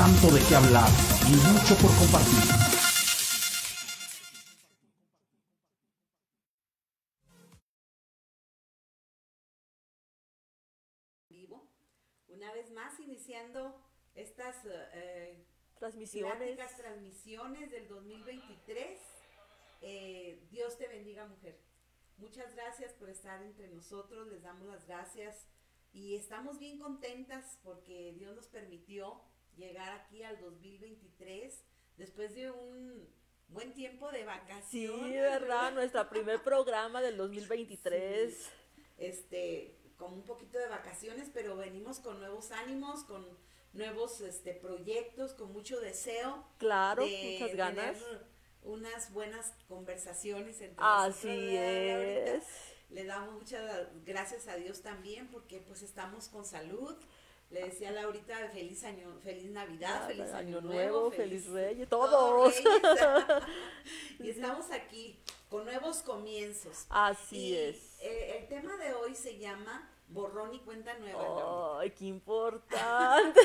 tanto de qué hablar y mucho por compartir. Vivo, una vez más iniciando estas eh, Transmisiones. pláticas, transmisiones del 2023. Eh, Dios te bendiga, mujer. Muchas gracias por estar entre nosotros, les damos las gracias y estamos bien contentas porque Dios nos permitió llegar aquí al 2023 después de un buen tiempo de Sí, vacaciones. ¿verdad? Nuestro primer programa del 2023. Sí. Este, con un poquito de vacaciones, pero venimos con nuevos ánimos, con nuevos este, proyectos, con mucho deseo. Claro, de muchas ganas. tener unas buenas conversaciones entre Así es. Le damos muchas gracias a Dios también porque pues estamos con salud. Le decía a Laurita feliz año, feliz Navidad, feliz año, nuevo, feliz Reyes, todos todos. y estamos aquí con nuevos comienzos. Así Y, es. eh, el tema de hoy se llama borrón y cuenta nueva. Ay, qué importante.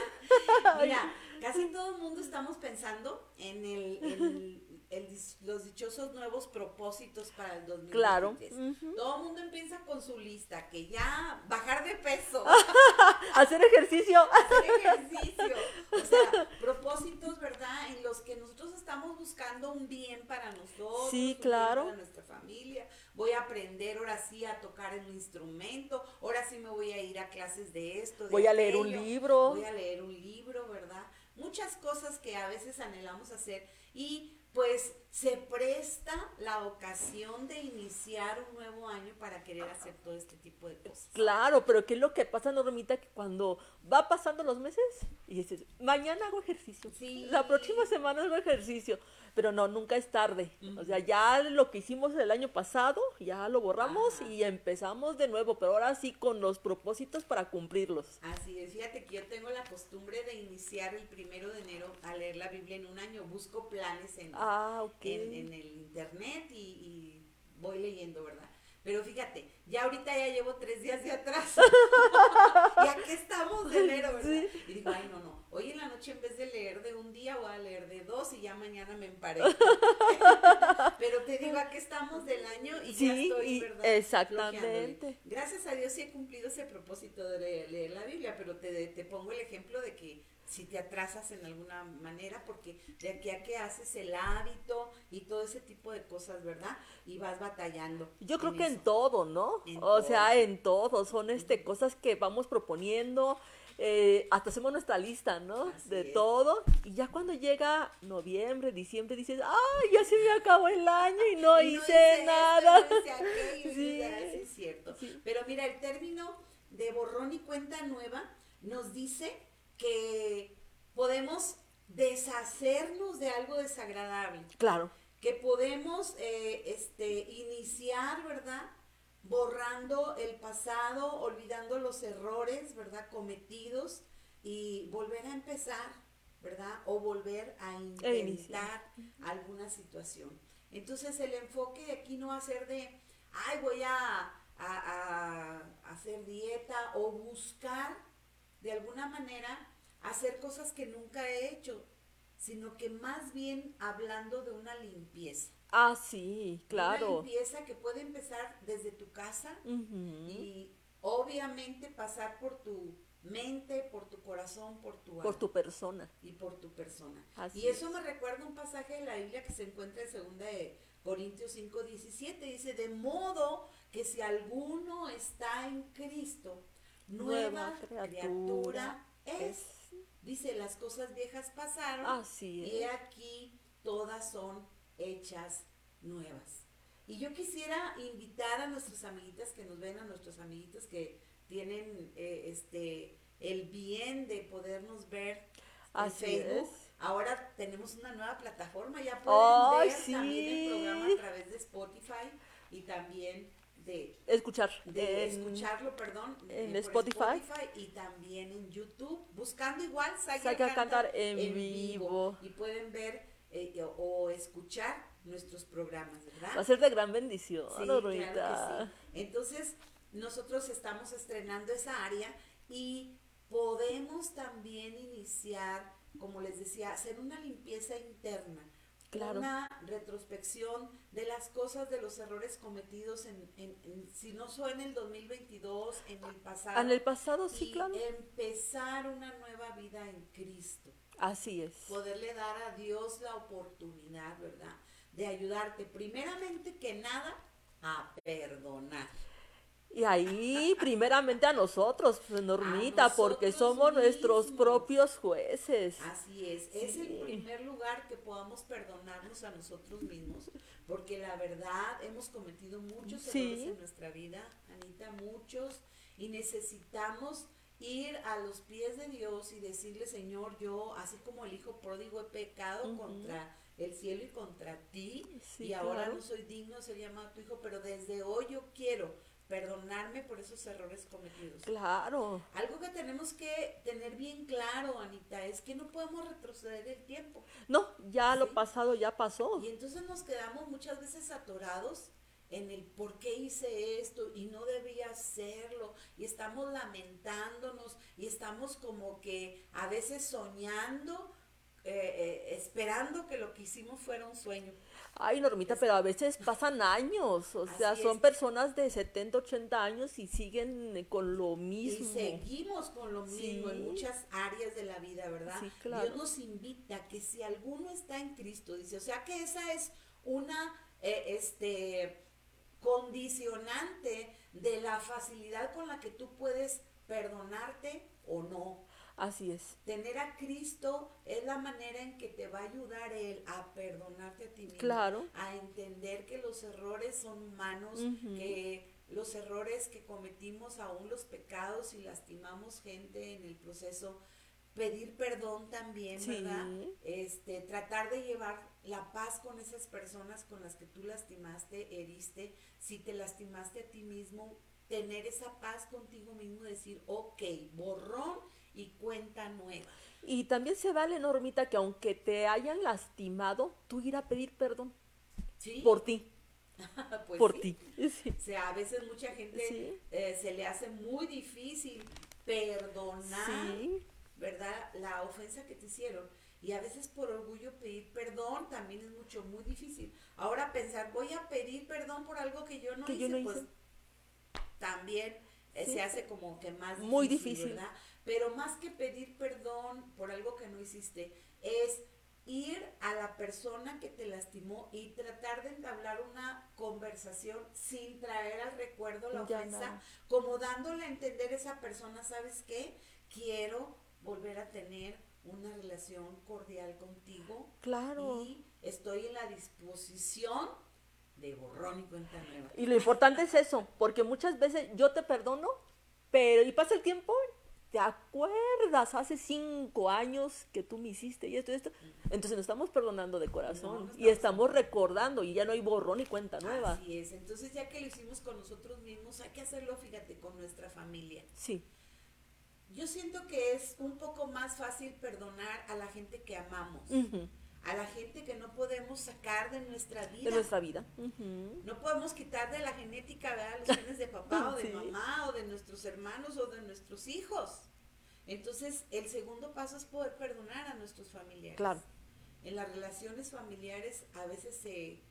Mira, casi todo el mundo estamos pensando en el, el- el los dichosos nuevos propósitos para el 2023. Claro. Ujú. Todo el mundo empieza con su lista, que ya bajar de peso, Hacer ejercicio. hacer ejercicio, o sea, propósitos, ¿verdad? En los que nosotros estamos buscando un bien para nosotros, Sí, claro. para nuestra familia. Voy a aprender ahora sí a tocar un instrumento, ahora sí me voy a ir a clases de esto. de Voy a leer un libro. Voy a leer un libro, ¿verdad? Muchas cosas que a veces anhelamos hacer y pues se presta la ocasión de iniciar un nuevo año para querer hacer todo este tipo de cosas. Claro, pero ¿qué es lo que pasa, Normita? Que cuando va pasando los meses y dices, mañana hago ejercicio, Sí. la próxima semana hago ejercicio, pero no, nunca es tarde. O sea, ya lo que hicimos el año pasado, ya lo borramos Ajá. y empezamos de nuevo, pero ahora sí con los propósitos para cumplirlos. Así es, fíjate que yo tengo la costumbre de iniciar el primero de enero a leer la Biblia en un año, busco planes en, Ah, en el internet y, y voy leyendo, ¿verdad? Pero fíjate, ya ahorita ya llevo tres días de atrás. y aquí estamos de enero, ¿verdad? Sí. Y digo, ay, no, no. Hoy en la noche en vez de leer de un día voy a leer de dos y ya mañana me emparé. Pero te digo, aquí estamos del año y ya estoy, y- ¿verdad? exactamente. Gracias a Dios sí he cumplido ese propósito de leer, leer la Biblia, pero te, te pongo el ejemplo de que si te atrasas en alguna manera, porque de aquí a que haces el hábito y todo ese tipo de cosas, ¿verdad? Y vas batallando. Yo creo que en todo, ¿no? En o sea, en todo. Son este cosas que vamos proponiendo. eh, hasta hacemos nuestra lista, ¿no? Así de es. todo. Y ya cuando llega noviembre, diciembre, dices, ¡ay, ya se me acabó el año y no Y no hice esto, nada! no hice aquello, y Sí. es cierto. Sí. Pero mira, el término de borrón y cuenta nueva nos dice que podemos deshacernos de algo desagradable, Claro, que podemos eh, este, iniciar, ¿verdad? Borrando el pasado, olvidando los errores, ¿verdad? Cometidos y volver a empezar, ¿verdad? O volver a E intentar alguna situación. Entonces el enfoque aquí no va a ser de, ay, voy a, a- a hacer dieta o buscar de alguna manera hacer cosas que nunca he hecho, sino que más bien hablando de una limpieza. ah, sí, Una claro. limpieza que puede empezar desde tu casa y obviamente pasar por tu mente, por tu corazón, por tu Por alma tu persona. y por tu persona. Así y eso es. me recuerda un pasaje de la Biblia que se encuentra en 2 de Corintios 5, 17. Dice, de modo que si alguno está en Cristo, nueva, Nueva criatura, criatura es. Dice, las cosas viejas pasaron Así y es. aquí todas son hechas nuevas. Y yo quisiera invitar a nuestras amiguitas que nos ven, a nuestros amiguitos que tienen eh, este el bien de podernos ver en Así Facebook. es. Ahora tenemos una nueva plataforma, ya pueden ¡Ay, ver también el programa a través de Spotify y también de, Escuchar. de en- escucharlo, perdón, en por Spotify. y también en YouTube, buscando igual Saga Saga Canta Cantar en vivo. y pueden ver eh, o, escuchar nuestros programas, ¿verdad? Va a ser de gran bendición, Sí, claro que sí. Entonces, nosotros estamos estrenando esa área y podemos también iniciar como les decía, hacer una limpieza interna. Claro. Una retrospección de las cosas, de los errores cometidos en, en- en- si no fue en el 2022, en el pasado. En el pasado, sí, y claro. empezar una nueva vida en Cristo. Así es. Poderle dar a Dios la oportunidad, ¿verdad? De ayudarte, primeramente que nada, a perdonar. Y ahí, primeramente a nosotros, pues, Normita, porque nosotros somos nuestros propios jueces. Así es, es el primer lugar que podamos perdonarnos a nosotros mismos, porque la verdad hemos cometido muchos Sí. errores en nuestra vida, Anita, muchos, y necesitamos ir a los pies de Dios y decirle, Señor, yo, así como el hijo pródigo, he pecado contra el cielo y contra ti, Sí, y ahora claro. no soy digno de ser llamado tu hijo, pero desde hoy yo quiero perdonarme por esos errores cometidos. Claro. Algo que tenemos que tener bien claro, Anita, es que no podemos retroceder el tiempo. No, ya lo pasado ya pasó. Y entonces nos quedamos muchas veces atorados en el por qué hice esto y no debía hacerlo. Y estamos lamentándonos y estamos como que a veces soñando, eh, eh, esperando que lo que hicimos fuera un sueño. Ay, Normita, pero a veces pasan años. O sea, son es. personas de 70, 80 años y siguen eh, con lo Y mismo. seguimos con lo mismo en muchas áreas de la vida, ¿verdad? Sí, claro. Dios nos invita a que si alguno está en Cristo, dice, o sea que esa es una eh, este condicionante de la facilidad con la que tú puedes perdonarte o no. Así es. Tener a Cristo es la manera en que te va a ayudar Él a perdonarte a ti mismo. Claro. A entender que los errores son humanos, que los errores que cometimos, aún los pecados y lastimamos gente en el proceso, pedir perdón también, Sí. ¿verdad? Este, tratar de llevar la paz con esas personas con las que tú lastimaste, heriste, si te lastimaste a ti mismo, tener esa paz contigo mismo, decir, ok, borrón y cuenta nueva. Y también se vale, Normita, que aunque te hayan lastimado, tú ir a pedir perdón ¿Sí? por ti, Pues por sí. ti. Sí. O sea, a veces mucha gente Sí. eh, se le hace muy difícil perdonar. ¿verdad? La ofensa que te hicieron. Y a veces por orgullo pedir perdón también es mucho, muy difícil. Ahora pensar, voy a pedir perdón por algo que yo no Que hice, yo no pues también eh, se hace como que más difícil, Muy difícil. ¿verdad? Pero más que pedir perdón por algo que no hiciste, es ir a la persona que te lastimó y tratar de entablar una conversación sin traer al recuerdo la Ya ofensa, como dándole a entender a esa persona, ¿sabes qué? Quiero volver a tener una relación cordial contigo Claro. y estoy en la disposición de borrón y cuenta nueva. Y lo importante es eso, porque muchas veces yo te perdono, pero y pasa el tiempo, te acuerdas hace cinco años que tú me hiciste y esto y esto. Entonces nos estamos perdonando de corazón No, no y estamos recordando y ya no hay borrón y cuenta nueva. Así es. Entonces, ya que lo hicimos con nosotros mismos, hay que hacerlo, fíjate, con nuestra familia. Sí, Yo siento que es un poco más fácil perdonar a la gente que amamos, a la gente que no podemos sacar de nuestra vida. de nuestra vida. No podemos quitar de la genética, ¿verdad? Los genes de papá o de Sí. mamá o de nuestros hermanos o de nuestros hijos. Entonces, el segundo paso es poder perdonar a nuestros familiares. Claro. En las relaciones familiares a veces se,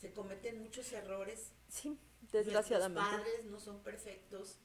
se cometen muchos errores. Sí, desgraciadamente. Nuestros padres no son perfectos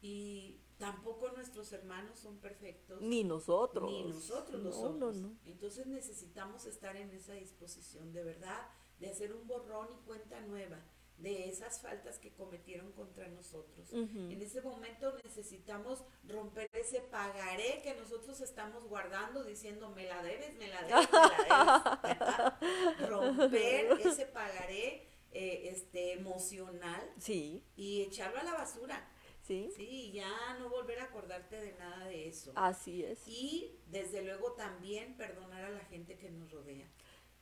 y tampoco nuestros hermanos son perfectos. Ni nosotros. Ni nosotros lo no, somos. No, no. Entonces necesitamos estar en esa disposición de verdad, de hacer un borrón y cuenta nueva de esas faltas que cometieron contra nosotros. En ese momento necesitamos romper ese pagaré que nosotros estamos guardando diciendo me la debes, me la debes, me la debes. romper ese pagaré eh, este emocional Sí, y echarlo a la basura. Sí, Sí, ya no volver a acordarte de nada de eso. así es. Y desde luego también perdonar a la gente que nos rodea.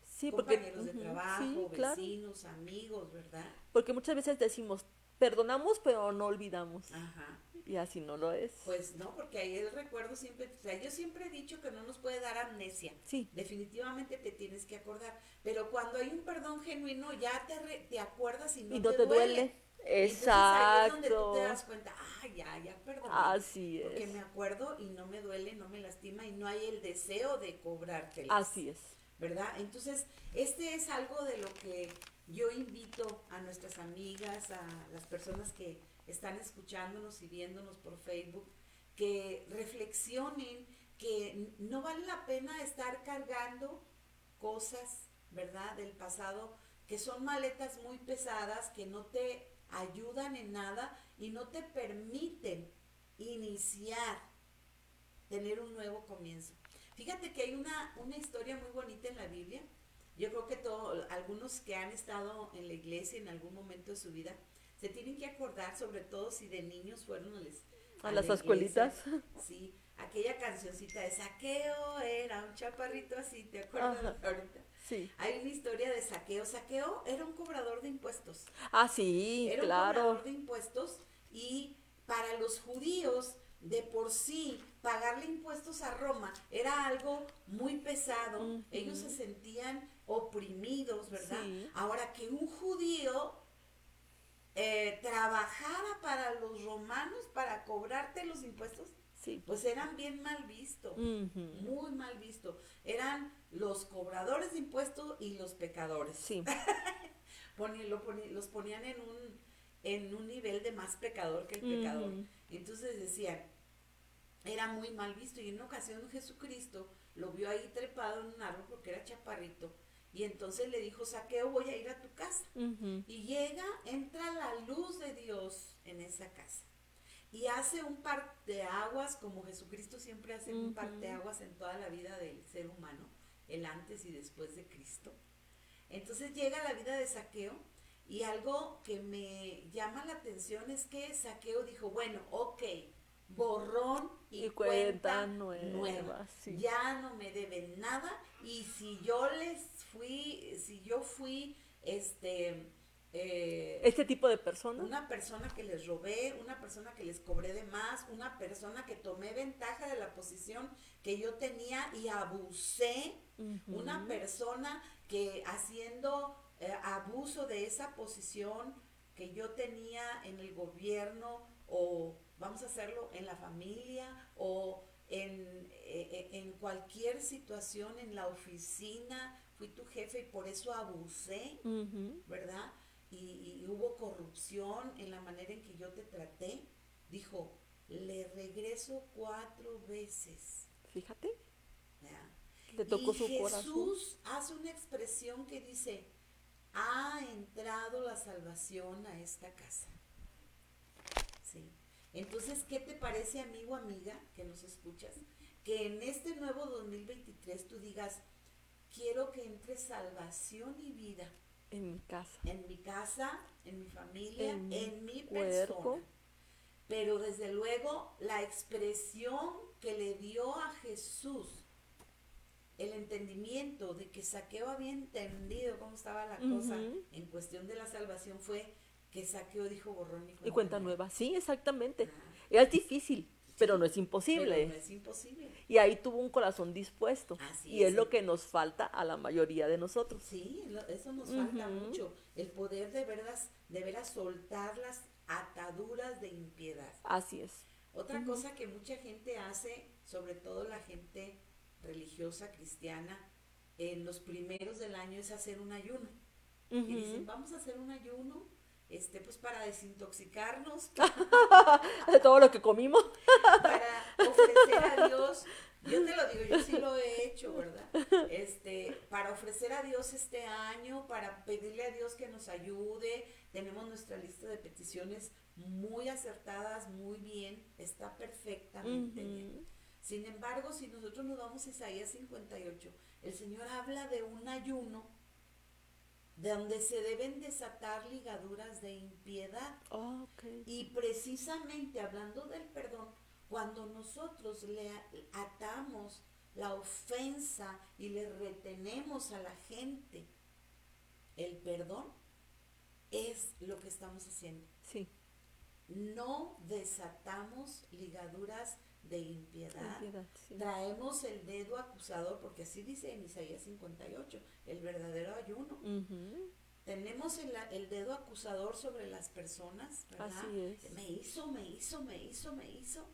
Sí, porque, Compañeros de trabajo, sí, claro. vecinos, amigos, ¿verdad? porque muchas veces decimos, perdonamos pero no olvidamos. Ajá. Y así no lo es. Pues no, porque ahí el recuerdo siempre, o sea, yo siempre he dicho que no nos puede dar amnesia. Sí, Definitivamente te tienes que acordar. Pero cuando hay un perdón genuino, ya te, re- te acuerdas y no, y no te, te duele. duele. Entonces ahí es donde tú te Exacto. das cuenta, ah, ya, ya, perdón. Así Porque es. me acuerdo y no me duele, no me lastima y no hay el deseo de cobrarte. Así es. ¿verdad? Entonces, este es algo de lo que yo invito a nuestras amigas, a las personas que están escuchándonos y viéndonos por Facebook, que reflexionen que no vale la pena estar cargando cosas, ¿verdad? Del pasado, que son maletas muy pesadas, que no te ayudan en nada y no te permiten iniciar, tener un nuevo comienzo. Fíjate que hay una, una historia muy bonita en la Biblia. Yo creo que todo, algunos que han estado en la iglesia en algún momento de su vida se tienen que acordar, sobre todo si de niños fueron a, les- A a las la escuelitas. Sí, aquella cancioncita de Saqueo era un chaparrito así, ¿te acuerdas Ajá. ahorita? Sí. Hay una historia de Saqueo. Saqueo era un cobrador de impuestos. Ah, sí, Era un claro. cobrador de impuestos y para los judíos de por sí pagarle impuestos a Roma era algo muy pesado. Ellos se sentían oprimidos, ¿verdad? Sí. Ahora que un judío eh, trabajara para los romanos para cobrarte los impuestos, Sí. pues eran bien mal vistos Ujú. muy mal visto. Eran los cobradores de impuestos y los pecadores. Sí. Lo los ponían en un, en un nivel de más pecador que el pecador. Entonces decían, era muy mal visto. Y en una ocasión Jesucristo lo vio ahí trepado en un árbol porque era chaparrito. Y entonces le dijo, Saqueo, voy a ir a tu casa. Y llega, entra la luz de Dios en esa casa. Y hace un parteaguas, como Jesucristo siempre hace un Ujú. parteaguas en toda la vida del ser humano, el antes y después de Cristo. Entonces llega la vida de Saqueo y algo que me llama la atención es que Saqueo dijo, bueno, ok, borrón y, Y cuenta, cuenta nueva. nueva, sí. Ya no me deben nada y si yo les fui, si yo fui, este, eh, Este tipo de personas. una persona que les robé, una persona que les cobré de más, una persona que tomé ventaja de la posición que yo tenía y abusé, una persona que haciendo eh, abuso de esa posición que yo tenía en el gobierno o vamos a hacerlo en la familia o en, eh, eh, en cualquier situación en la oficina, fui tu jefe y por eso abusé. ¿verdad? Y, y hubo corrupción en la manera en que yo te traté, dijo, le regreso cuatro veces. Fíjate, ¿verdad? le tocó y su Jesús corazón. hace una expresión que dice, ha entrado la salvación a esta casa. Sí. Entonces, ¿qué te parece, amigo, amiga, que nos escuchas? Que en este nuevo 2023 tú digas, quiero que entre salvación y vida En mi casa. en mi casa, en mi familia, En en, mi cuerpo. persona. Pero desde luego la expresión que le dio a Jesús, el entendimiento de que Saqueo había entendido cómo estaba la cosa en cuestión de la salvación fue que Saqueo dijo borrón y cuenta, Y cuenta nueva. Sí, exactamente. Ah, Es difícil, pero no es pero imposible. no es imposible. Y ahí tuvo un corazón dispuesto. Así y es, es. lo que nos falta a la mayoría de nosotros. Sí, eso nos falta mucho. El poder de veras, de veras soltar las ataduras de impiedad. Así es. Otra cosa que mucha gente hace, sobre todo la gente religiosa cristiana, en los primeros del año es hacer un ayuno. Y dicen, vamos a hacer un ayuno, este, pues para desintoxicarnos, De todo lo que comimos. para ofrecer a Dios, yo te lo digo, yo sí lo he hecho, ¿verdad? Este, para ofrecer a Dios este año, para pedirle a Dios que nos ayude, tenemos nuestra lista de peticiones muy acertadas, muy bien, está perfectamente bien. Sin embargo, si nosotros nos vamos a Isaías 58, el Señor habla de un ayuno donde se deben desatar ligaduras de impiedad. Ok. Y precisamente hablando del perdón, cuando nosotros le atamos la ofensa y le retenemos a la gente el perdón, es lo que estamos haciendo. Sí. No desatamos ligaduras de impiedad. Sí. Traemos el dedo acusador, porque así dice en Isaías 58, el verdadero ayuno. Tenemos el, el dedo acusador sobre las personas, ¿verdad? Así es. Me hizo, me hizo, me hizo, me hizo,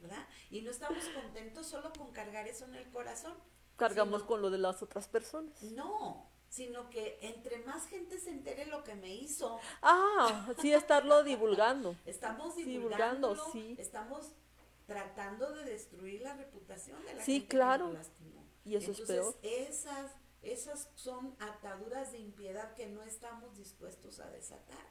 ¿verdad? Y no estamos contentos solo con cargar eso en el corazón. Cargamos sino- con lo de las otras personas. No, sino que entre más gente se entere lo que me hizo, Ah, sí, estarlo divulgando. estamos divulgando, sí. estamos tratando de destruir la reputación de la Sí, gente claro. que lastimó. Y eso es Entonces, peor. Esas, esas son ataduras de impiedad que no estamos dispuestos a desatar.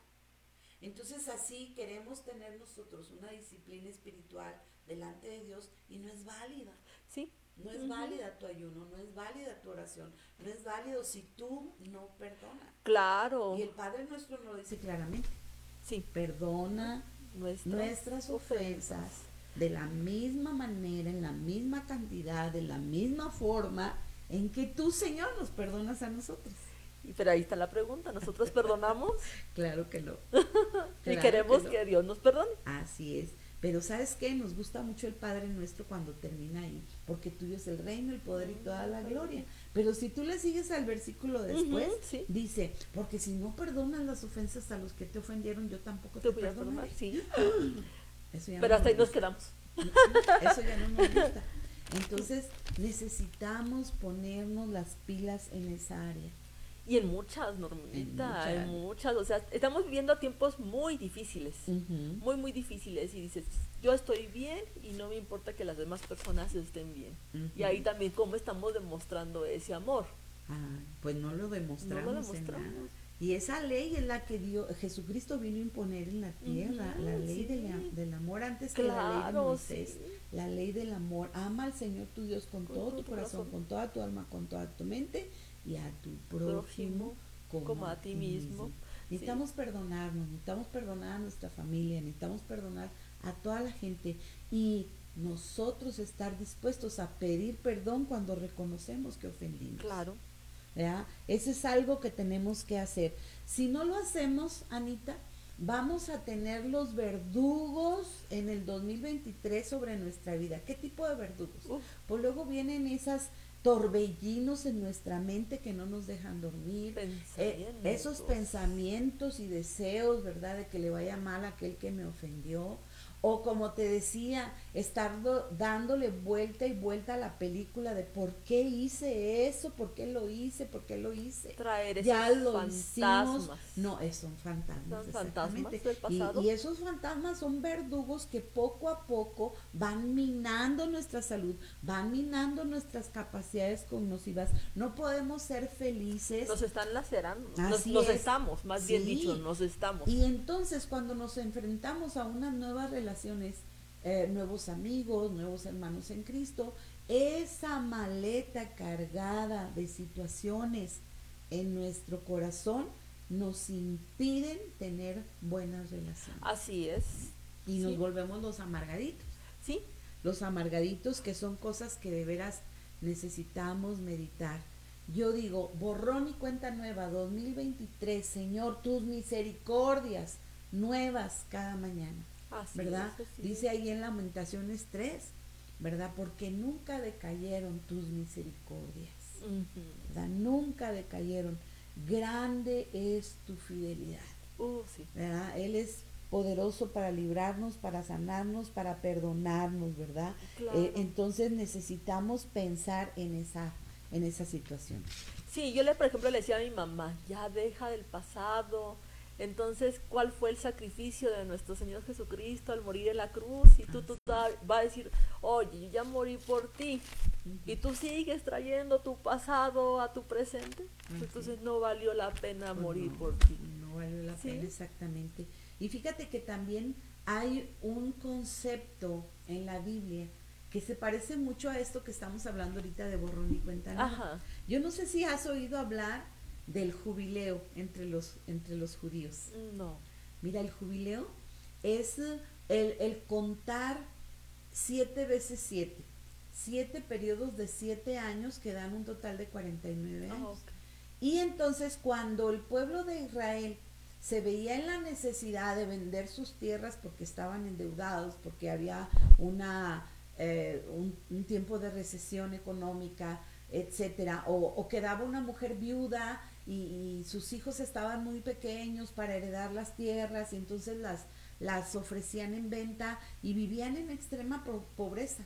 Entonces así queremos tener nosotros una disciplina espiritual delante de Dios y no es válida. Sí, No es válida tu ayuno, no es válida tu oración, no es válido si tú no perdonas. claro. Y el Padre nuestro nos lo dice claramente, Sí, perdona nuestras, nuestras ofensas de la misma manera, en la misma cantidad, de la misma forma en que tú, Señor, nos perdonas a nosotros. Pero ahí está la pregunta. ¿Nosotros perdonamos? Claro que no. y Claro queremos que. Dios nos perdone. Así es. Pero ¿sabes qué? Nos gusta mucho el Padre nuestro cuando termina ahí, porque tuyo es el reino, el poder y toda la gloria. Pero si tú le sigues al versículo después, sí. dice, porque si no perdonas las ofensas a los que te ofendieron, yo tampoco Te te, voy a perdonaré. sí. Eso ya Pero no hasta ahí nos quedamos. Eso ya no nos gusta. Entonces necesitamos ponernos las pilas en esa área. Y en muchas, Normita, en muchas. muchas. O sea, estamos viviendo tiempos muy difíciles. Muy, muy difíciles. Y dices, yo estoy bien y no me importa que las demás personas estén bien. Y ahí también cómo estamos demostrando ese amor. Ah, pues no lo demostramos. No lo en demostramos. nada. Y esa ley es la que dio, Jesucristo vino a imponer en la tierra, la ley sí. del, am- del amor antes que la ley de Moisés. sí. La ley del amor. Ama al Señor tu Dios con, Con todo tu corazón, corazón. con toda tu alma, con toda tu mente y a tu prójimo Prójimo, como, como a ti mismo. Necesitamos perdonarnos, necesitamos perdonar a nuestra familia, necesitamos perdonar a toda la gente y nosotros estar dispuestos a pedir perdón cuando reconocemos que ofendimos. Claro. ¿Verdad? Eso es algo que tenemos que hacer. Si no lo hacemos, Anita, vamos a tener los verdugos en el 2023 sobre nuestra vida. ¿Qué tipo de verdugos? Pues luego vienen esas torbellinos en nuestra mente que no nos dejan dormir. Eh, esos Pensamientos. pensamientos y deseos, ¿verdad? De que le vaya mal a aquel que me ofendió. O como te decía, estar do- dándole vuelta y vuelta a la película de por qué hice eso, por qué lo hice, por qué lo hice. Traer Ya esos lo hicimos. fantasmas. No, es- son fantasmas. Son fantasmas del Y- pasado. Y, esos fantasmas son verdugos que poco a poco van minando nuestra salud, van minando nuestras capacidades cognitivas. No podemos ser felices. Nos están lacerando. Nos, estamos, más bien dicho, nos estamos. Y entonces cuando nos enfrentamos a unas nuevas relaciones, eh, nuevos amigos, nuevos hermanos en Cristo, esa maleta cargada de situaciones en nuestro corazón nos impiden tener buenas relaciones. Así es. Y nos volvemos los amargaditos. Sí, Los amargaditos que son cosas que de veras necesitamos meditar. Yo digo, borrón y cuenta nueva, 2023, Señor, tus misericordias nuevas cada mañana, así ¿verdad? es, así Dice ahí en Lamentaciones 3, ¿verdad? Porque nunca decayeron tus misericordias. ¿verdad? Nunca decayeron. Grande es tu fidelidad. Uh, sí. ¿verdad? Él es poderoso para librarnos, para sanarnos, para perdonarnos, ¿verdad? Claro. Eh, entonces necesitamos pensar en esa, en esa situación. Sí, yo le, por ejemplo, le decía a mi mamá, ya deja del pasado. Entonces, ¿cuál fue el sacrificio de nuestro Señor Jesucristo al morir en la cruz? Y tú, tú ta- va a decir, oye, yo ya morí por ti. Y tú sigues trayendo tu pasado a tu presente. Entonces no valió la pena Pues morir no, por ti. No valió la Sí. pena exactamente. Y fíjate que también hay un concepto en la Biblia que se parece mucho a esto que estamos hablando ahorita de borrón y cuenta. Yo no sé si has oído hablar del jubileo entre los, entre los judíos. No. Mira, el jubileo es eh, el, el contar siete veces siete. Siete periodos de siete años que dan un total de 49 Ah, años. ok. Y entonces cuando el pueblo de Israel se veía en la necesidad de vender sus tierras porque estaban endeudados, porque había una, eh, un, un tiempo de recesión económica, etcétera, o, o quedaba una mujer viuda y, y sus hijos estaban muy pequeños para heredar las tierras y entonces las, las ofrecían en venta y vivían en extrema po- pobreza.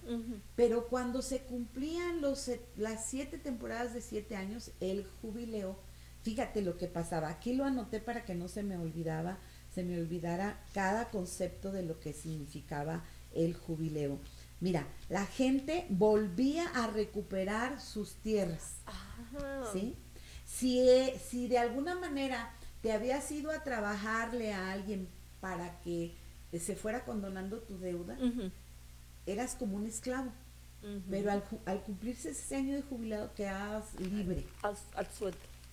Pero cuando se cumplían los, las siete temporadas de siete años, el jubileo, fíjate lo que pasaba. Aquí lo anoté para que no se me olvidaba, se me olvidara cada concepto de lo que significaba el jubileo. Mira, la gente volvía a recuperar sus tierras. ¿sí? Si, si de alguna manera te habías ido a trabajarle a alguien para que se fuera condonando tu deuda, eras como un esclavo. Pero al, cumplirse ese año de jubilado quedabas libre,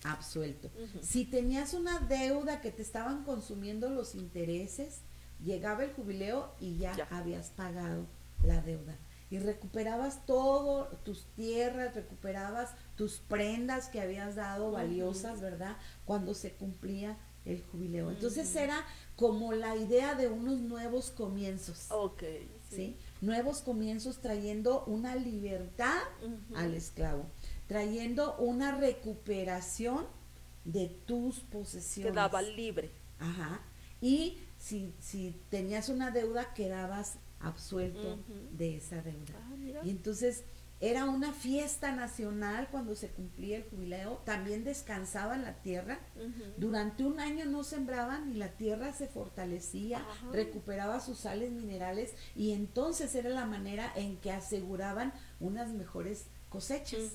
absuelto. Ujú. Si tenías una deuda que te estaban consumiendo los intereses, llegaba el jubileo y ya, Ya. habías pagado la deuda. Y recuperabas todo, tus tierras, recuperabas tus prendas que habías dado valiosas, ¿verdad? Cuando se cumplía el jubileo. Entonces era como la idea de unos nuevos comienzos. Ok. ¿sí? Nuevos comienzos trayendo una libertad al esclavo, trayendo una recuperación de tus posesiones. Quedaba libre. Ajá. Y si, si tenías una deuda, quedabas absuelto de esa deuda. Ah. Y entonces era una fiesta nacional cuando se cumplía el jubileo. También descansaban la tierra. Durante un año no sembraban y la tierra se fortalecía, recuperaba sus sales minerales y entonces era la manera en que aseguraban unas mejores cosechas.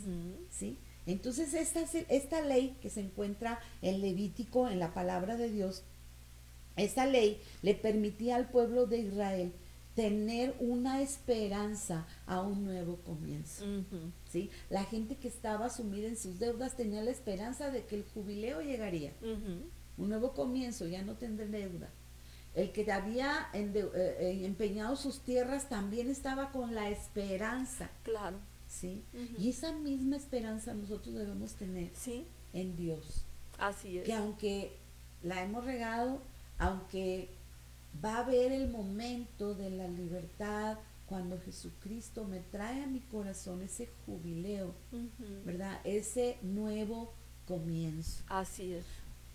¿sí? Entonces esta, esta ley que se encuentra en Levítico, en la palabra de Dios, esta ley le permitía al pueblo de Israel tener una esperanza a un nuevo comienzo. ¿sí? La gente que estaba sumida en sus deudas tenía la esperanza de que el jubileo llegaría, un nuevo comienzo, ya no tendré deuda. El que había eh, eh, empeñado sus tierras también estaba con la esperanza, Claro. ¿sí? Y esa misma esperanza nosotros debemos tener Sí. en Dios, Así es. que aunque la hemos regado, aunque va a haber el momento de la libertad cuando Jesucristo me trae a mi corazón ese jubileo. ¿verdad? Ese nuevo comienzo. Así es.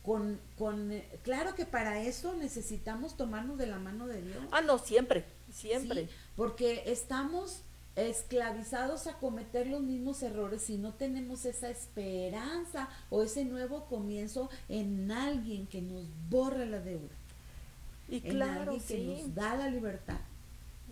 Con, con, eh, claro que para eso necesitamos tomarnos de la mano de Dios. Ah, no, siempre. Siempre. Sí, porque estamos esclavizados a cometer los mismos errores si no tenemos esa esperanza o ese nuevo comienzo en alguien que nos borra la deuda, Y en claro, alguien que sí. nos da la libertad,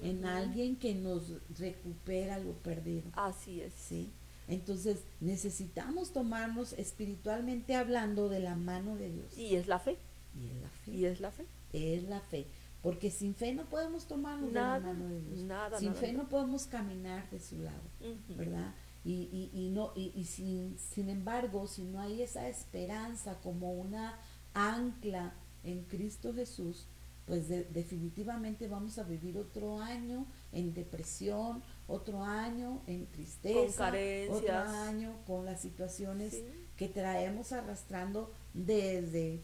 en alguien que nos recupera lo perdido. Así es. ¿sí? Entonces necesitamos tomarnos espiritualmente hablando de la mano de Dios. Y es la fe. Y es la fe. Y es la fe. es la fe. Porque sin fe no podemos tomarnos Nada, de la mano de Dios. nada, sin nada, fe nada. no podemos caminar de su lado. ¿verdad? Y, y, y no, y, y sin, sin embargo, si no hay esa esperanza como una ancla en Cristo Jesús, pues de- definitivamente vamos a vivir otro año en depresión, otro año en tristeza, otro carencias. año con las situaciones Sí. que traemos arrastrando desde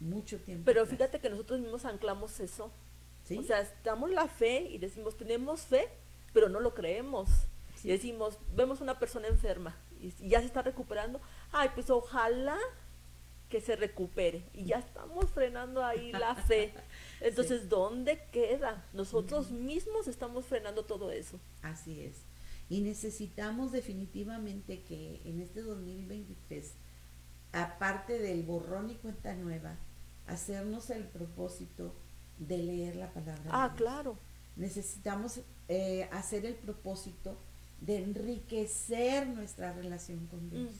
mucho tiempo. Pero atrás. fíjate que nosotros mismos anclamos eso. ¿Sí? O sea, damos la fe y decimos, tenemos fe, pero no lo creemos. Sí. Y decimos, vemos una persona enferma y y ya se está recuperando. Ay, pues ojalá que se recupere. Y ya estamos frenando ahí la fe. Entonces, ¿dónde queda? Nosotros mismos estamos frenando todo eso. Así es. Y necesitamos definitivamente que en este 2023, aparte del borrón y cuenta nueva, hacernos el propósito de leer la palabra. de Ah, Dios. claro. Necesitamos eh, hacer el propósito de enriquecer nuestra relación con Dios.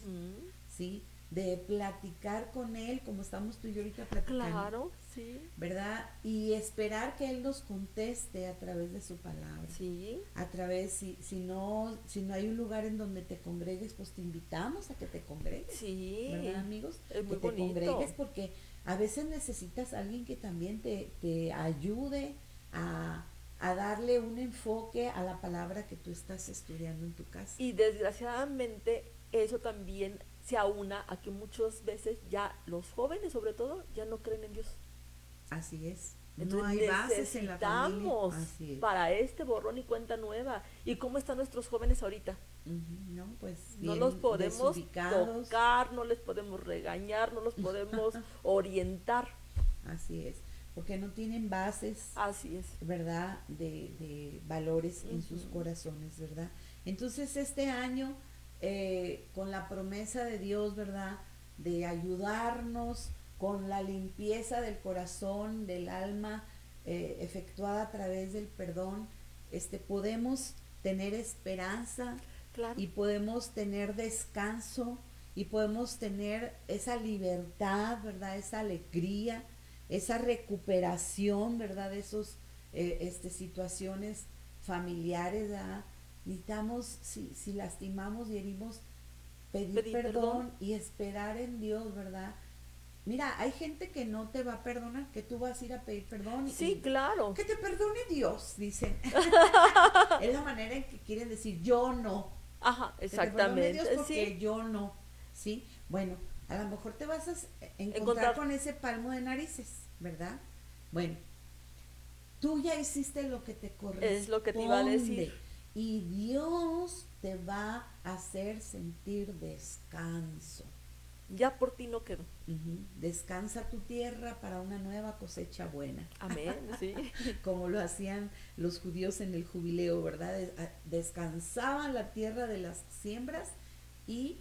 ¿sí? De platicar con Él como estamos tú y yo ahorita platicando. Claro, sí. ¿Verdad? Y esperar que Él nos conteste a través de su palabra. Sí. a través, si, si, no, si no hay un lugar en donde te congregues, pues te invitamos a que te congregues, Sí. ¿verdad amigos? Es muy que te bonito. congregues porque a veces necesitas a alguien que también te, te ayude a, a darle un enfoque a la palabra que tú estás estudiando en tu casa. Y desgraciadamente eso también se aúna a que muchas veces ya los jóvenes sobre todo ya no creen en Dios. Así es. Entonces no hay bases en la familia. Así es. para este borrón y cuenta nueva. ¿Y cómo están nuestros jóvenes ahorita? No, pues No los podemos tocar, no les podemos regañar, no los podemos orientar. Así es, porque no tienen bases, Así es. ¿verdad? De, de valores en sus corazones, ¿verdad? Entonces este año, eh, con la promesa de Dios, ¿verdad? De ayudarnos con la limpieza del corazón, del alma, eh, efectuada a través del perdón, este, podemos tener esperanza, Claro. y podemos tener descanso y podemos tener esa libertad, ¿verdad? Esa alegría, esa recuperación, ¿verdad? De esos eh, este, situaciones familiares, ¿verdad? Necesitamos, si, si lastimamos y herimos, pedir, Pedir perdón, perdón. y esperar en Dios, ¿verdad? Mira, hay gente que no te va a perdonar, que tú vas a ir a pedir perdón. y- Sí, claro. que te perdone Dios, dicen. es la manera en que quieren decir yo no. Ajá, Que te perdone exactamente. Dios porque Sí. yo no. ¿Sí? Bueno, a lo mejor te vas a s- encontrar, Encontrar- con ese palmo de narices, ¿verdad? Bueno, tú ya hiciste lo que te corresponde. Es lo que te iba a decir. Y Dios te va a hacer sentir descanso. Ya por ti no quedó. Descansa tu tierra para una nueva cosecha buena. Amén, sí. como lo hacían los judíos en el jubileo, ¿verdad? Des- a- Descansaban la tierra de las siembras y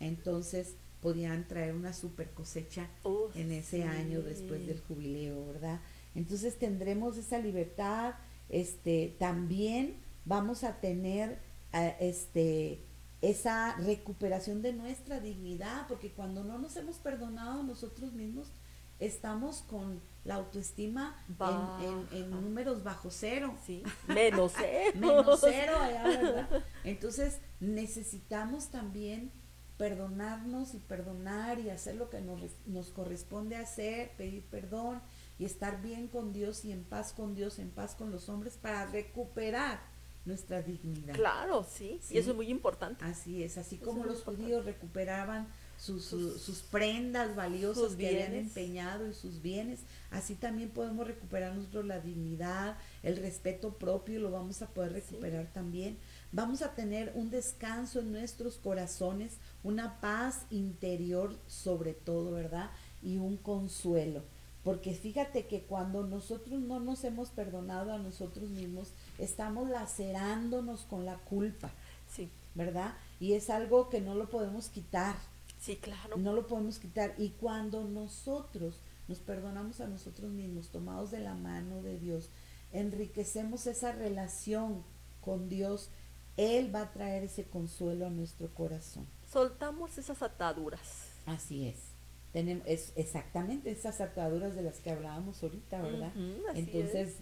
entonces podían traer una super cosecha Uh, en ese año después del jubileo, ¿verdad? Entonces tendremos esa libertad, este, también vamos a tener eh, este esa recuperación de nuestra dignidad, porque cuando no nos hemos perdonado a nosotros mismos, estamos con la autoestima en, en- en Baja. números bajo cero Sí. Menos cero. menos cero allá, ¿verdad? Entonces necesitamos también perdonarnos y perdonar y hacer lo que nos, nos corresponde hacer, pedir perdón y estar bien con Dios y en paz con Dios, en paz con los hombres para recuperar nuestra dignidad. Claro, sí. Sí. Y eso es muy importante. Así es, así Eso como es los importante. judíos recuperaban sus, sus, prendas valiosas sus que habían empeñado y sus bienes, así también podemos recuperar nosotros la dignidad, el respeto propio, lo vamos a poder Sí. recuperar también. Vamos a tener un descanso en nuestros corazones, una paz interior sobre todo, ¿verdad? Y un consuelo. Porque fíjate que cuando nosotros no nos hemos perdonado a nosotros mismos, estamos lacerándonos con la culpa. Sí, ¿verdad? Y es algo que no lo podemos quitar, sí, claro. no lo podemos quitar. Y cuando nosotros nos perdonamos a nosotros mismos, tomados de la mano de Dios, enriquecemos esa relación con Dios, Él va a traer ese consuelo a nuestro corazón. Soltamos esas ataduras. Así es. Tenemos, es exactamente esas ataduras de las que hablábamos ahorita, ¿verdad? Entonces,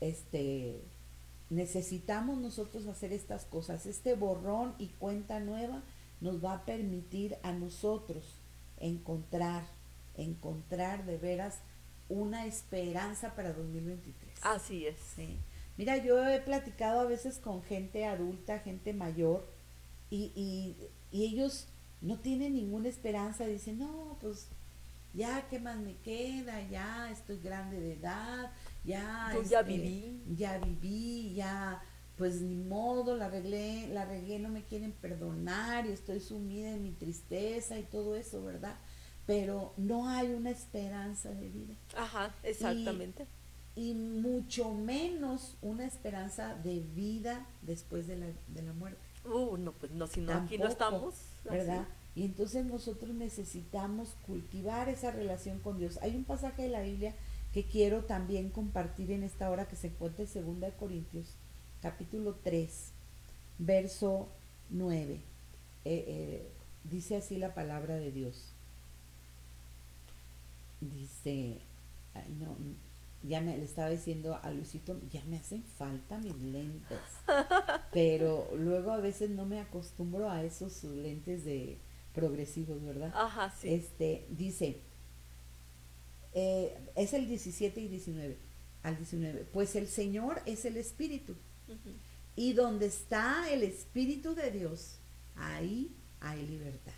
este necesitamos nosotros hacer estas cosas. Este borrón y cuenta nueva nos va a permitir a nosotros encontrar, encontrar de veras una esperanza para 2023. Así es. Sí. Mira, yo he platicado a veces con gente adulta, gente mayor, y, y, y ellos no tienen ninguna esperanza, dicen, no, pues ya, ¿qué más me queda? Ya estoy grande de edad, ya... Yo ya este, viví. Ya viví, ya, pues ni modo, la arreglé, la regué, no me quieren perdonar y estoy sumida en mi tristeza y todo eso, ¿verdad? Pero no hay una esperanza de vida Ajá, exactamente. y mucho menos una esperanza de vida después de la, de la muerte, Uh, no, pues no, si no, aquí no estamos. ¿Verdad? Y entonces nosotros necesitamos cultivar esa relación con Dios. Hay un pasaje de la Biblia que quiero también compartir en esta hora que se encuentra en 2 Corintios, capítulo 3, verso 9. Eh, eh, dice así la palabra de Dios. Dice, no, ya me le estaba diciendo a Luisito, ya me hacen falta mis lentes. Pero luego a veces no me acostumbro a esos lentes de progresivos, ¿verdad? Ajá, sí. Este, dice, eh, es el 17 y 19, al 19, pues el Señor es el Espíritu, y donde está el Espíritu de Dios, ahí hay libertad.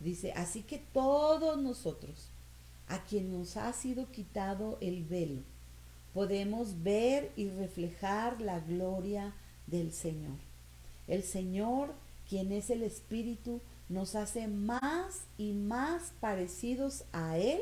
Dice, así que todos nosotros, a quien nos ha sido quitado el velo, podemos ver y reflejar la gloria del Señor. el Señor, quien es el Espíritu, nos hace más y más parecidos a Él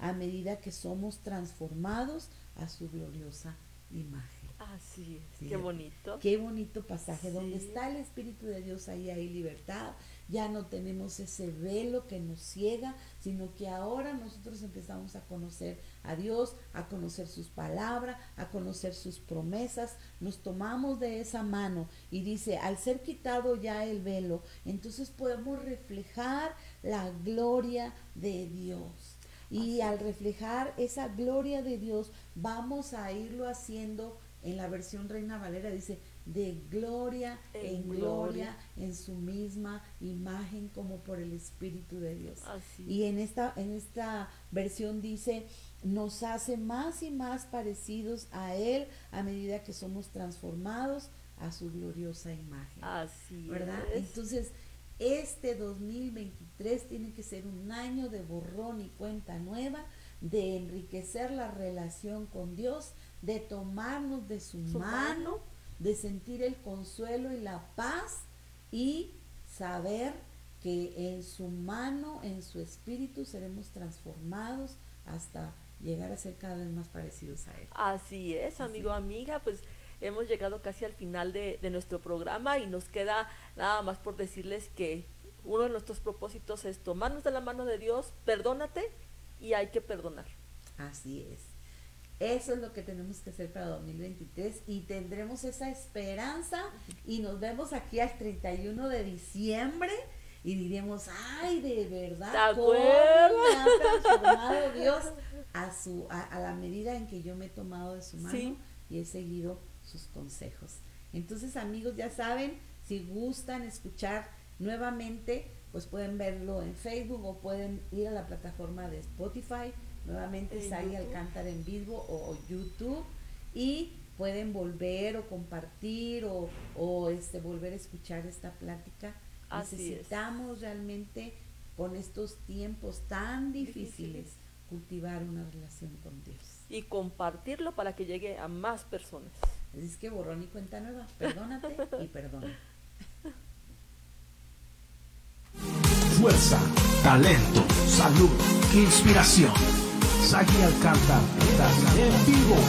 a medida que somos transformados a su gloriosa imagen. Así es, Sí. qué bonito. Qué bonito pasaje. Donde Sí. está el Espíritu de Dios, ahí hay libertad. Ya no tenemos ese velo que nos ciega, sino que ahora nosotros empezamos a conocer a Dios, a conocer sus palabras, a conocer sus promesas. Nos tomamos de esa mano y dice, al ser quitado ya el velo, entonces podemos reflejar la gloria de Dios. Y al reflejar esa gloria de Dios, vamos a irlo haciendo en la versión Reina Valera, dice, de gloria en, En gloria, gloria. en su misma imagen como por el Espíritu de Dios. Así Y en esta, en esta versión dice, nos hace más y más parecidos a Él a medida que somos transformados a su gloriosa imagen. Así ¿verdad? es. Entonces, este 2023 tiene que ser un año de borrón y cuenta nueva, de enriquecer la relación con Dios, de tomarnos de su, Su mano, mano. De sentir el consuelo y la paz y saber que en su mano, en su espíritu, seremos transformados hasta llegar a ser cada vez más parecidos a Él. Así es, amigo, amiga, pues hemos llegado casi al final de, de nuestro programa y nos queda nada más por decirles que uno de nuestros propósitos es tomarnos de la mano de Dios, perdónate y hay que perdonar. Así es. Eso es lo que tenemos que hacer para 2023 y tendremos esa esperanza y nos vemos aquí al 31 de diciembre y diremos, ay, de verdad, ¿Te cómo me ha transformado Dios a, su, a, a la medida en que yo me he tomado de su mano Sí. y he seguido sus consejos. Entonces, amigos, ya saben, si gustan escuchar nuevamente, pues pueden verlo en Facebook o pueden ir a la plataforma de Spotify, nuevamente En Sari YouTube. Alcántara en vivo o, o YouTube y pueden volver o compartir o, o, este volver a escuchar esta plática. Así es. Necesitamos realmente con estos tiempos tan difíciles Difíciles. cultivar una relación con Dios. Y compartirlo para que llegue a más personas. Así es que borrón y cuenta nueva, perdónate y perdona. Fuerza, talento, salud, inspiración. Sagi Alcántara en vivo.